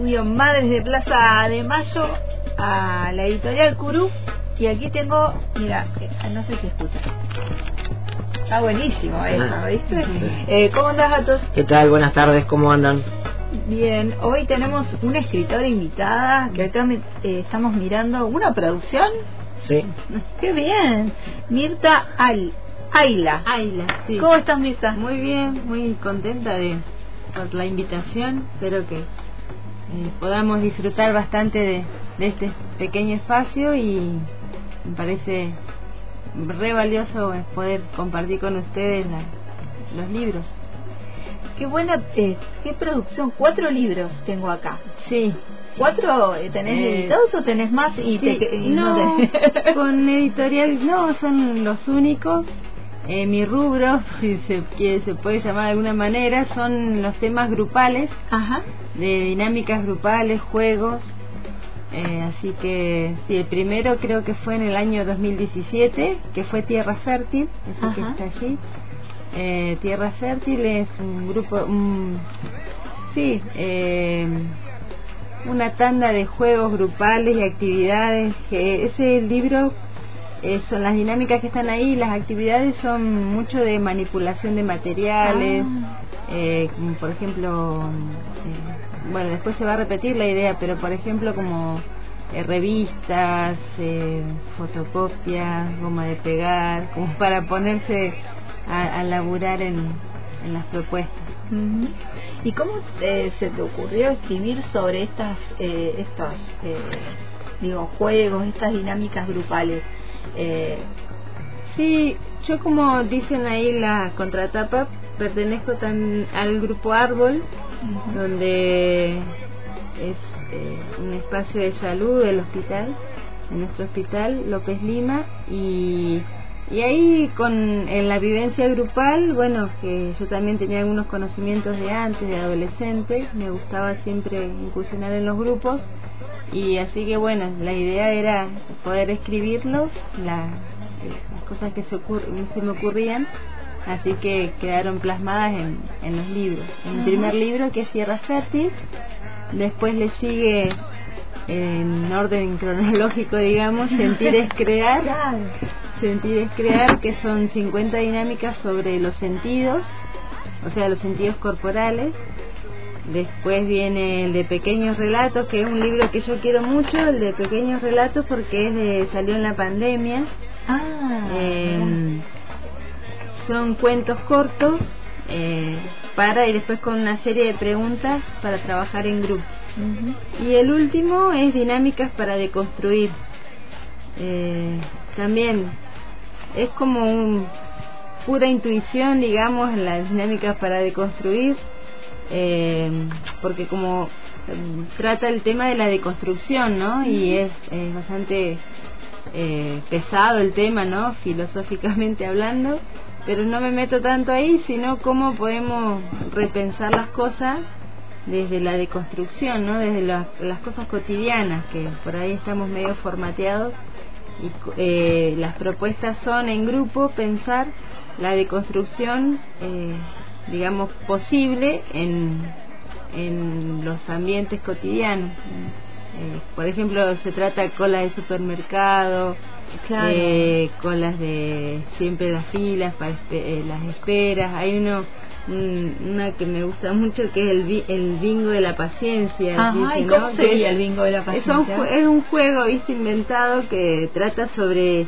estudio Madres de Plaza de Mayo a la editorial Curú y aquí tengo, mira, eh, no sé si escuchan. Está buenísimo eso. ¿viste? Eh, ¿Cómo andás, Gatos? ¿Qué tal? Buenas tardes, ¿cómo andan? Bien, hoy tenemos una escritora invitada que acá me- eh, estamos mirando una producción. Sí. ¡Qué bien! Mirta Al Ayla. Ayla, sí. ¿Cómo estás, Mirta? Muy bien, muy contenta de por la invitación. Espero que eh, podamos disfrutar bastante de, de este pequeño espacio y me parece re valioso eh, poder compartir con ustedes la- los libros. Qué buena, eh, qué producción. Cuatro libros tengo acá. Sí, ¿Cuatro eh, tenés Eh, editados o tenés más? y sí, te, y no, te- con editorial no, son los únicos. Eh, mi rubro, si se, quiere- se puede llamar de alguna manera, son los temas grupales. Ajá. de dinámicas grupales, juegos. Eh, así que sí, el primero creo que fue en el año 2017, que fue Tierra Fértil, ese que Ajá. está allí. Eh, Tierra Fértil es un grupo, sí, eh, una tanda de juegos grupales y actividades. Que ese libro eh, son las dinámicas que están ahí, las actividades son mucho de manipulación de materiales, Ah. eh, por ejemplo, eh, bueno, después se va a repetir la idea, pero por ejemplo como eh, revistas, eh, fotocopias, goma de pegar, como para ponerse a, a laburar en, en las propuestas. ¿Y cómo eh, se te ocurrió escribir sobre estas, eh, estos, eh, digo, juegos, estas dinámicas grupales? Eh, Sí, yo como dicen ahí la contratapa, pertenezco tam- al grupo Árbol, donde es eh, un espacio de salud del hospital, en nuestro hospital López Lima, y, y ahí con en la vivencia grupal, bueno, que yo también tenía algunos conocimientos de antes, de adolescente, me gustaba siempre incursionar en los grupos, y así que bueno, la idea era poder escribirlos, la, las cosas que se, ocur- se me ocurrían, así que quedaron plasmadas en, en los libros. En el primer libro, que es Tierra Fértil, después le sigue en orden cronológico, digamos, Sentir es crear. Sentir es crear, que son 50 dinámicas sobre los sentidos, o sea, los sentidos corporales. Después viene el de Pequeños Relatos, que es un libro que yo quiero mucho, el de Pequeños Relatos, porque es de, salió en la pandemia. Ah, Eh, son cuentos cortos eh, para y después con una serie de preguntas para trabajar en grupo. Y el último es dinámicas para deconstruir. Eh, también es como un pura intuición, digamos, en las dinámicas para deconstruir, eh, porque como eh, trata el tema de la deconstrucción, ¿no? Y es, es bastante eh, pesado el tema, ¿no? Filosóficamente hablando, pero no me meto tanto ahí, sino cómo podemos repensar las cosas desde la deconstrucción, ¿no? Desde la- las cosas cotidianas, que por ahí estamos medio formateados y eh, las propuestas son en grupo pensar la deconstrucción, eh, digamos, posible en, en los ambientes cotidianos. Eh, por ejemplo, se trata cola de supermercado, Claro. eh, colas de siempre las filas, para eh, las esperas. Hay uno un- una que me gusta mucho que es el, el bingo de la paciencia. Ajá, ¿y dice, cómo ¿no? sería el bingo de la es un, paciencia? es un juego viste inventado que trata sobre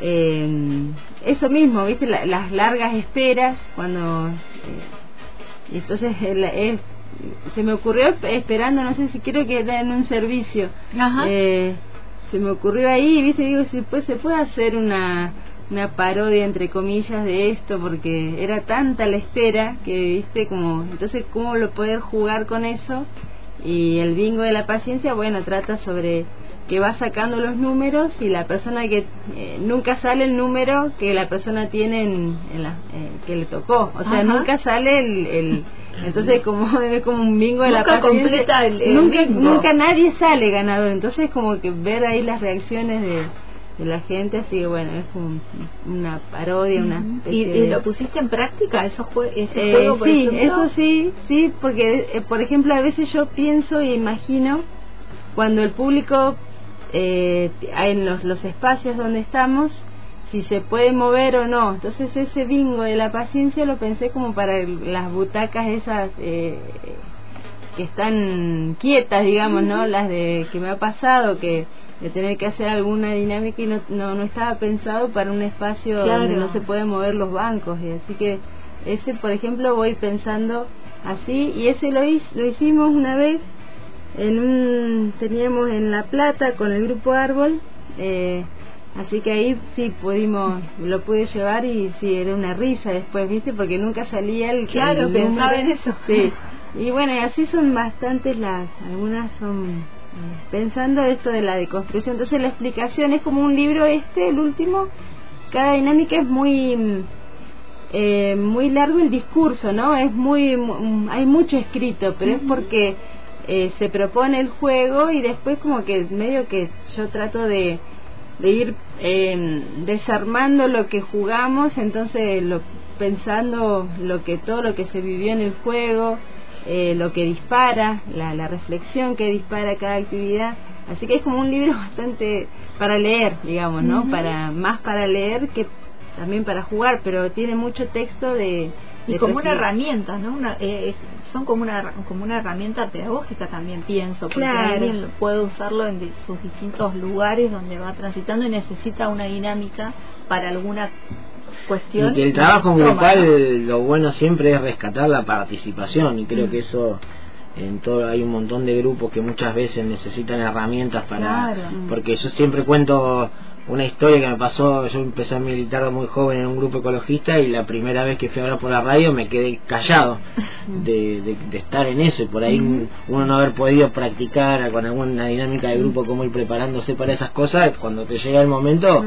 eh, eso mismo viste La- las largas esperas cuando eh, entonces es- se me ocurrió esp- esperando no sé si quiero que era en un servicio. Ajá. eh, se me ocurrió ahí viste digo si pues se puede hacer una una parodia entre comillas de esto porque era tanta la espera que viste como entonces cómo lo poder jugar con eso y el bingo de la paciencia bueno trata sobre que va sacando los números y la persona que eh, nunca sale el número que la persona tiene en, en la, eh, que le tocó o sea Ajá. nunca sale el, el entonces como es como un bingo de la Nunca paciencia completa el- el nunca bingo. nunca nadie sale ganador entonces como que ver ahí las reacciones de de la gente, así que bueno, es una parodia, una ¿Y, lo pusiste en práctica eso ese eh, juego? Por sí, eso sí, sí, porque eh, por ejemplo a veces yo pienso e imagino cuando el público eh, en los, los espacios donde estamos si se puede mover o no. Entonces ese bingo de la paciencia lo pensé como para las butacas esas eh, que están quietas, digamos, ¿no? Las de que me ha pasado que de tener que hacer alguna dinámica y no, no, no estaba pensado para un espacio donde no se pueden mover los bancos. Y así que ese, por ejemplo, voy pensando así y ese lo, lo hicimos una vez en un teníamos en La Plata con el grupo Árbol eh, así que ahí sí pudimos lo pude llevar y sí era una risa después viste porque nunca salía el claro pensaba en eso. sí. Y bueno y así son bastantes las algunas son pensando esto de la deconstrucción. Entonces la explicación es como un libro este, el último, cada dinámica es muy eh, muy largo el discurso, ¿no? Es muy, hay mucho escrito, pero es porque eh, se propone el juego y después como que medio que yo trato de, de ir eh, desarmando lo que jugamos, entonces lo, pensando lo que todo lo que se vivió en el juego, eh, lo que dispara, la, la reflexión que dispara cada actividad. Así que es como un libro bastante para leer, digamos, ¿no? Para más para leer que también para jugar, pero tiene mucho texto de, y como una herramienta, ¿no? Una, eh, son como una como una herramienta pedagógica también pienso, porque alguien puede usarlo en sus distintos lugares donde va transitando y necesita una dinámica para alguna cuestión. Y el trabajo grupal, lo bueno siempre es rescatar la participación y creo mm. que eso en todo hay un montón de grupos que muchas veces necesitan herramientas para porque yo siempre cuento una historia que me pasó, yo empecé a militar muy joven en un grupo ecologista y la primera vez que fui a hablar por la radio me quedé callado de, de, estar en eso y por ahí uno no haber podido practicar con alguna dinámica de grupo cómo ir preparándose para esas cosas, cuando te llega el momento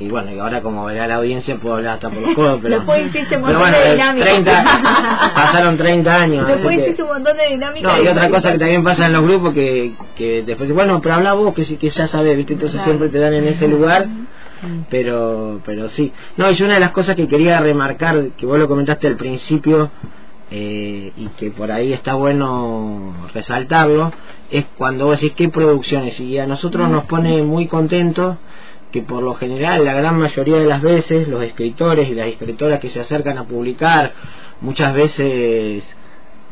y bueno, y ahora como verá la audiencia puedo hablar hasta por los codos, pero... Después hiciste un montón de dinámicas. pasaron 30 años. Después hiciste un montón de dinámicas. No, y otra cosa que también pasa en los grupos que, que después, bueno, pero habla vos que, que ya sabés, ¿viste? Entonces siempre te dan en ese lugar. Pero, pero sí. No, y una de las cosas que quería remarcar, que vos lo comentaste al principio, eh, y que por ahí está bueno resaltarlo, es cuando vos decís qué producciones. Y a nosotros nos pone muy contentos que por lo general, la gran mayoría de las veces, los escritores y las escritoras que se acercan a publicar, muchas veces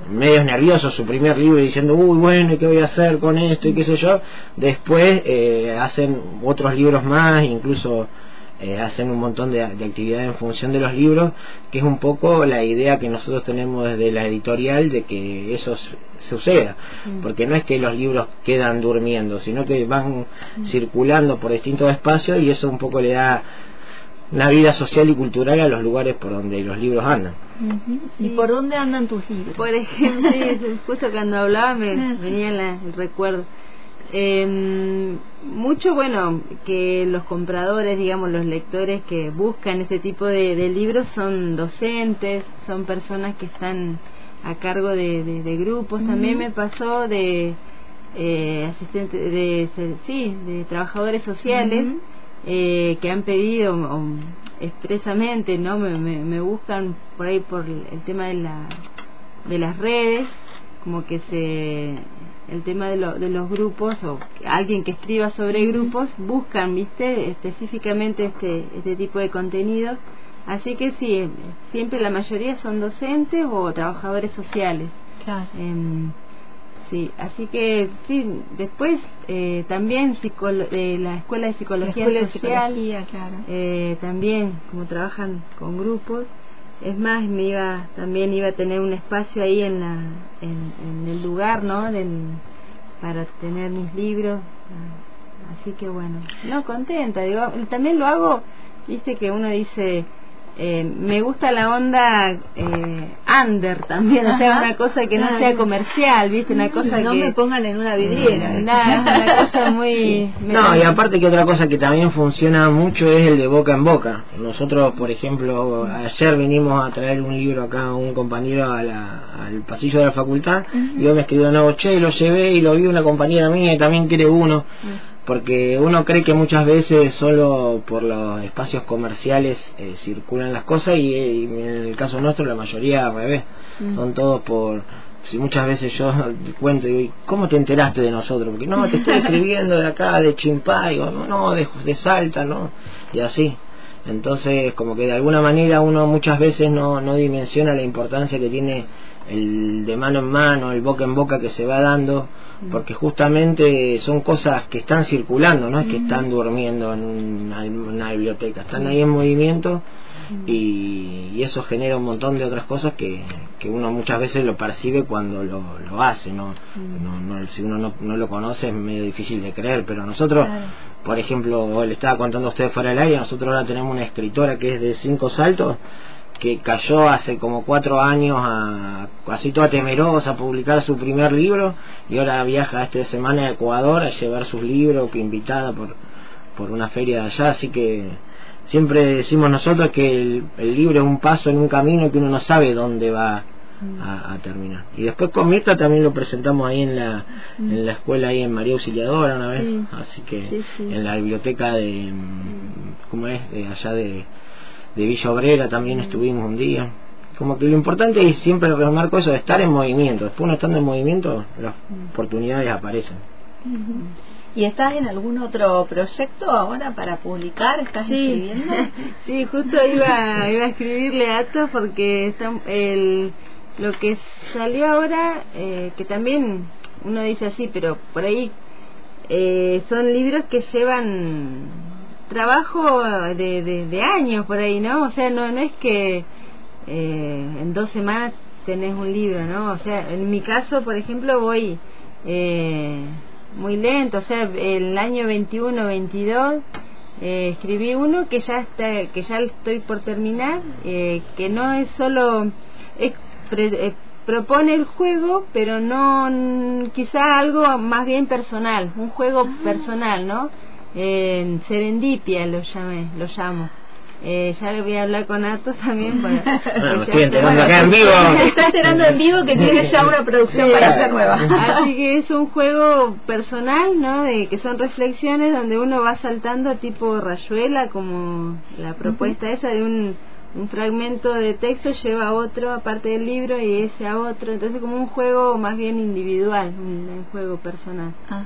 medios nerviosos su primer libro diciendo, uy, bueno, ¿y qué voy a hacer con esto? y qué sé yo, después eh, hacen otros libros más, incluso eh, hacen un montón de, de actividades en función de los libros, que es un poco la idea que nosotros tenemos desde la editorial de que eso suceda, mm. porque no es que los libros quedan durmiendo, sino que van mm. circulando por distintos espacios y eso un poco le da una vida social y cultural a los lugares por donde los libros andan. ¿Y por dónde andan tus libros? Por ejemplo, justo cuando hablaba me venía el recuerdo. Eh, mucho, bueno, que los compradores, digamos, los lectores que buscan este tipo de, libros son docentes, son personas que están a cargo de, grupos. También me pasó de eh, asistentes, de, sí, de trabajadores sociales eh, que han pedido expresamente, ¿no? Me, me, buscan por ahí por el tema de la de las redes, como que se el tema de, lo, de los grupos o alguien que escriba sobre grupos buscan viste específicamente este este tipo de contenido. Así que sí siempre la mayoría son docentes o trabajadores sociales. Claro. Em, sí así que sí después eh, también de la escuela de psicología social eh, también como trabajan con grupos es más me iba también iba a tener un espacio ahí en la en, el lugar no para tener mis libros. Así que bueno. No contenta digo también lo hago viste que uno dice eh, me gusta la onda eh, under también, o sea, una cosa que no sea comercial, ¿viste? Una cosa no que... me pongan en una vidriera. una cosa muy... No, y aparte que otra cosa que también funciona mucho es el de boca en boca. Nosotros, por ejemplo, ayer vinimos a traer un libro acá un compañero a al pasillo de la facultad y yo me escribió, no, che, lo llevé y lo vi una compañera mía y también quiere uno. Porque uno cree que muchas veces solo por los espacios comerciales eh, circulan las cosas y, en el caso nuestro la mayoría al revés, mm. son todos por si muchas veces yo cuento y ¿cómo te enteraste de nosotros? Porque no, te estoy escribiendo de acá, de Chimpay, o no, de, de Salta, ¿no? Y así. Entonces, como que de alguna manera uno muchas veces no, no dimensiona la importancia que tiene el de mano en mano, el boca en boca que se va dando, mm. porque justamente son cosas que están circulando, no es que están durmiendo en una, biblioteca, están ahí en movimiento y, eso genera un montón de otras cosas que, que uno muchas veces lo percibe cuando lo, lo hace, ¿no? no, si uno no, no, lo conoce es medio difícil de creer, pero nosotros, por ejemplo, le estaba contando a ustedes fuera del aire, nosotros ahora tenemos una escritora que es de cinco saltos, que cayó hace como cuatro años a, así toda temerosa a publicar su primer libro y ahora viaja esta semana a Ecuador a llevar sus libros que invitada por, por una feria de allá, así que siempre decimos nosotros que el, libro es un paso en un camino que uno no sabe dónde va a, terminar. Y después con Mirta también lo presentamos ahí en la, en la escuela ahí en María Auxiliadora una vez, así que en la biblioteca de, ¿cómo es? De allá de, de Villa Obrera también estuvimos un día. Como que lo importante es siempre remarco eso de estar en movimiento. Después uno estando en movimiento, las oportunidades aparecen. ¿Y estás en algún otro proyecto ahora para publicar? ¿Estás escribiendo? sí, justo iba, iba a escribirle a Ato porque está el, lo que salió ahora, eh, que también uno dice así, pero por ahí eh, son libros que llevan trabajo de, de, años por ahí, ¿no? O sea, no, no es que eh, en dos semanas tenés un libro, ¿no? O sea, en mi caso, por ejemplo, voy... Eh, muy lento, o sea, el año 21, 22 eh, escribí uno que ya está, que ya estoy por terminar, eh, que no es solo eh, propone el juego, pero no quizá algo más bien personal, un juego ah. personal, ¿no? En serendipia lo llamé, lo llamo. Eh, ya le voy a hablar con Atos también para... bueno, estoy enterando acá en vivo. Está enterando en vivo que tiene ya una producción para hacer nueva. Así que es un juego personal, ¿no? De que son reflexiones donde uno va saltando tipo rayuela, como la propuesta esa de un un fragmento de texto lleva a otro aparte del libro y ese a otro. Entonces como un juego más bien individual un, juego personal. Ajá.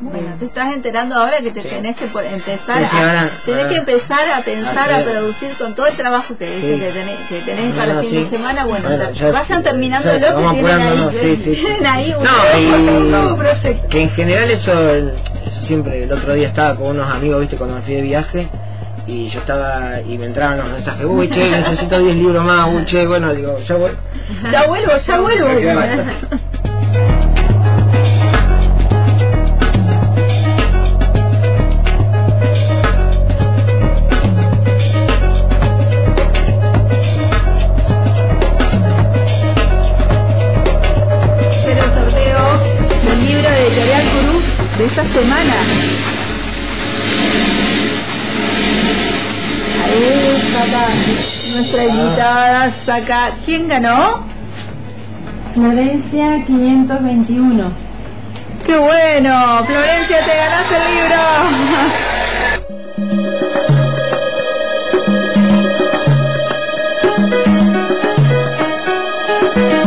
bueno te estás enterando ahora que te tenés que empezar a, tenés que empezar a pensar a producir con todo el trabajo que, que tenés, que tenés para el fin de semana bueno, vayan terminando lo que tienen ahí. tienen ahí un, proyecto. que en general eso, eso siempre el otro día estaba con unos amigos viste cuando me fui de viaje y yo estaba y me entraban los mensajes uy che necesito 10 libros más uy che bueno digo ya voy ya vuelvo ya vuelvo saca. ¿Quién ganó? Florencia 521. ¡Qué bueno! Florencia, te ganas el libro.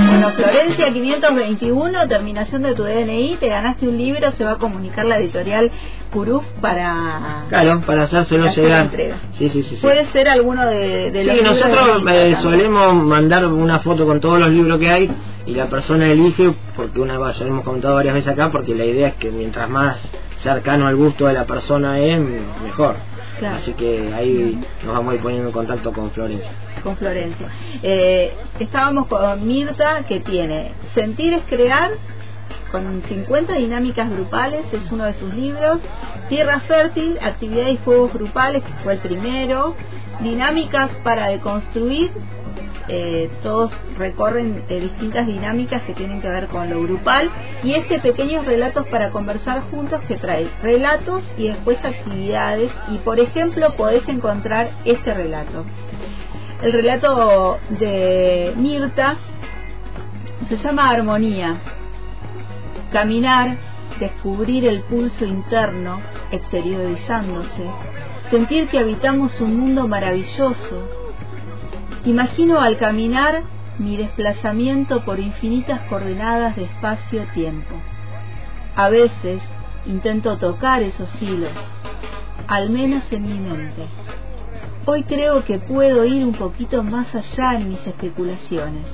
Bueno, Florencia 521, terminación de tu DNI, te ganaste un libro, se va a comunicar la editorial para claro para hacérselo llegar sí, sí, sí, puede ser alguno de, de sí nosotros eh, solemos mandar una foto con todos los libros que hay y la persona elige porque una vez ya hemos comentado varias veces acá porque la idea es que mientras más cercano al gusto de la persona es mejor. Así que ahí nos vamos a ir poniendo en contacto con Florencia. Con Florencia. Eh, estábamos con Mirta que tiene sentir es crear con 50 dinámicas grupales, es uno de sus libros. Tierra Fértil, actividades y juegos grupales, que fue el primero. Dinámicas para deconstruir, eh, todos recorren eh, distintas dinámicas que tienen que ver con lo grupal. Y este pequeños relatos para conversar juntos que trae relatos y después actividades. Y por ejemplo, podés encontrar este relato. El relato de Mirta se llama Armonía caminar, descubrir el pulso interno exteriorizándose, sentir que habitamos un mundo maravilloso. Imagino al caminar mi desplazamiento por infinitas coordenadas de espacio-tiempo. A veces intento tocar esos hilos, al menos en mi mente. Hoy creo que puedo ir un poquito más allá en mis especulaciones.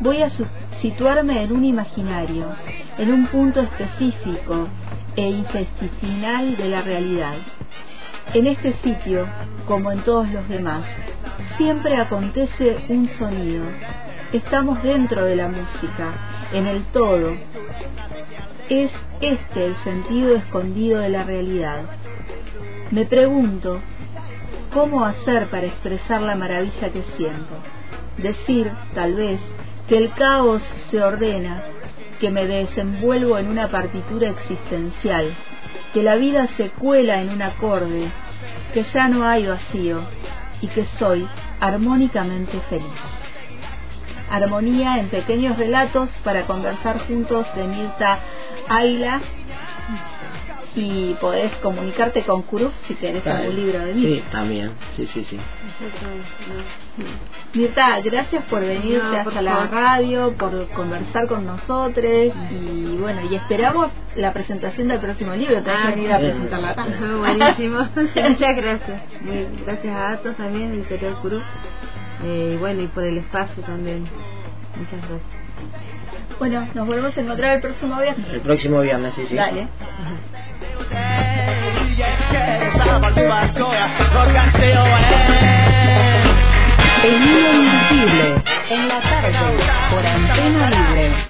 Voy a situarme en un imaginario, en un punto específico e intestinal de la realidad. En este sitio, como en todos los demás, siempre acontece un sonido. Estamos dentro de la música, en el todo. Es este el sentido escondido de la realidad. Me pregunto, ¿cómo hacer para expresar la maravilla que siento? Decir, tal vez, que el caos se ordena, que me desenvuelvo en una partitura existencial, que la vida se cuela en un acorde, que ya no hay vacío y que soy armónicamente feliz. Armonía en pequeños relatos para conversar juntos de Mirta Ayla y podés comunicarte con Kuruf si querés algún libro de mí. Sí, también, sí, sí, sí. Mirta, gracias por venirte hasta la radio, por conversar con nosotros y bueno, y esperamos la presentación del próximo libro, te vas a venir a presentarla. Buenísimo, muchas gracias. gracias a Atos también, Editorial Kuruf, eh, y bueno, y por el espacio también. Muchas gracias. Bueno, nos volvemos a encontrar el próximo viernes. El próximo viernes, sí, sí. Dale. El hilo invisible en la tarde por antena libre.